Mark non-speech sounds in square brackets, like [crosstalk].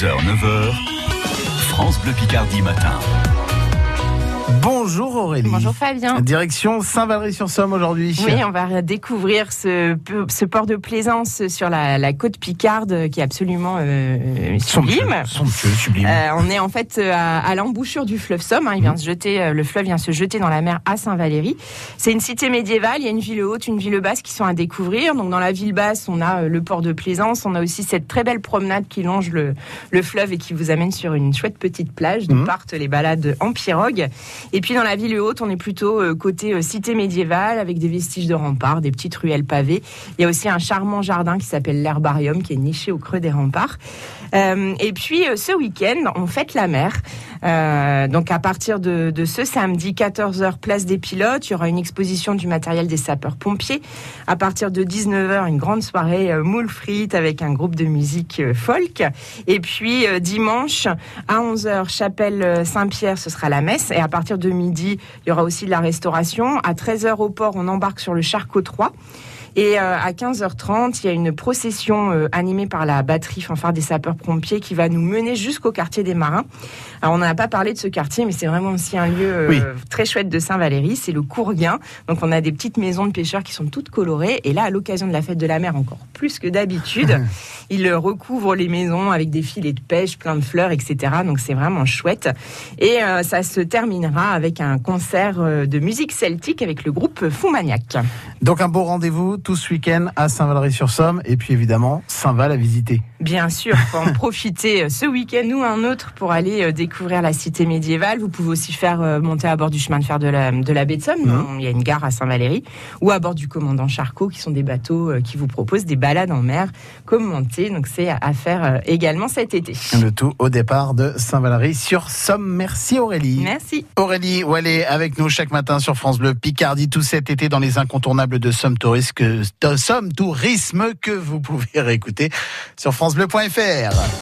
6h, 9h, France Bleu Picardie matin. Bonjour Aurélie. Bonjour Fabien. Direction Saint-Valery-sur-Somme aujourd'hui. Oui, on va découvrir ce, ce port de plaisance sur la, la côte Picarde qui est absolument euh, sublime. Somptueux, sublime. Euh, on est en fait euh, à, à l'embouchure du fleuve Somme. Hein, il vient se jeter, le fleuve vient se jeter dans la mer à Saint-Valery. C'est une cité médiévale. Il y a une ville haute, une ville basse qui sont à découvrir. Donc dans la ville basse, on a le port de plaisance. On a aussi cette très belle promenade qui longe le, le fleuve et qui vous amène sur une chouette petite plage d'où Mhm. partent les balades en pirogue. Et puis dans la ville haute, on est plutôt euh, côté euh, cité médiévale avec des vestiges de remparts, des petites ruelles pavées. Il y a aussi un charmant jardin qui s'appelle l'herbarium qui est niché au creux des remparts. Euh, et puis ce week-end, on fête la mer. Euh, donc à partir de, ce samedi 14h place des pilotes, il y aura une exposition du matériel des sapeurs-pompiers. À partir de 19h, une grande soirée euh, moule frites avec un groupe de musique euh, folk. Et puis euh, dimanche à 11h, chapelle Saint-Pierre, ce sera la messe. Et à partir de midi, il y aura aussi de la restauration. À 13h au port, on embarque sur le Charcot 3. Et à 15h30, il y a une procession animée par la batterie fanfare des sapeurs-pompiers qui va nous mener jusqu'au quartier des Marins. Alors on n'en a pas parlé de ce quartier, mais c'est vraiment aussi un lieu euh, Oui. très chouette de Saint-Valery. C'est le Courguin. Donc on a des petites maisons de pêcheurs qui sont toutes colorées. Et là, à l'occasion de la fête de la mer, encore plus que d'habitude, [laughs] ils recouvrent les maisons avec des filets de pêche, plein de fleurs, etc. Donc c'est vraiment chouette. Et euh, ça se terminera avec un concert euh, de musique celtique avec le groupe Foumaniac. Donc un beau rendez-vous tout ce week-end à Saint-Valery-sur-Somme et puis évidemment Saint-Val à visiter. Bien sûr, faut en [laughs] profiter ce week-end ou un autre pour aller euh, la cité médiévale. Vous pouvez aussi faire euh, monter à bord du chemin de fer de la, de la baie de Somme. Mhm. Il y a une gare à Saint-Valery ou à bord du commandant Charcot, qui sont des bateaux euh, qui vous proposent des balades en mer commentées. Donc c'est à- faire euh, également cet été. Le tout au départ de Saint-Valery-sur-Somme. Merci Aurélie. Merci. Aurélie Wallet avec nous chaque matin sur France Bleu Picardie tout cet été dans les incontournables de Somme Tourisme que, de Somme Tourisme que vous pouvez [laughs] réécouter sur francebleu.fr.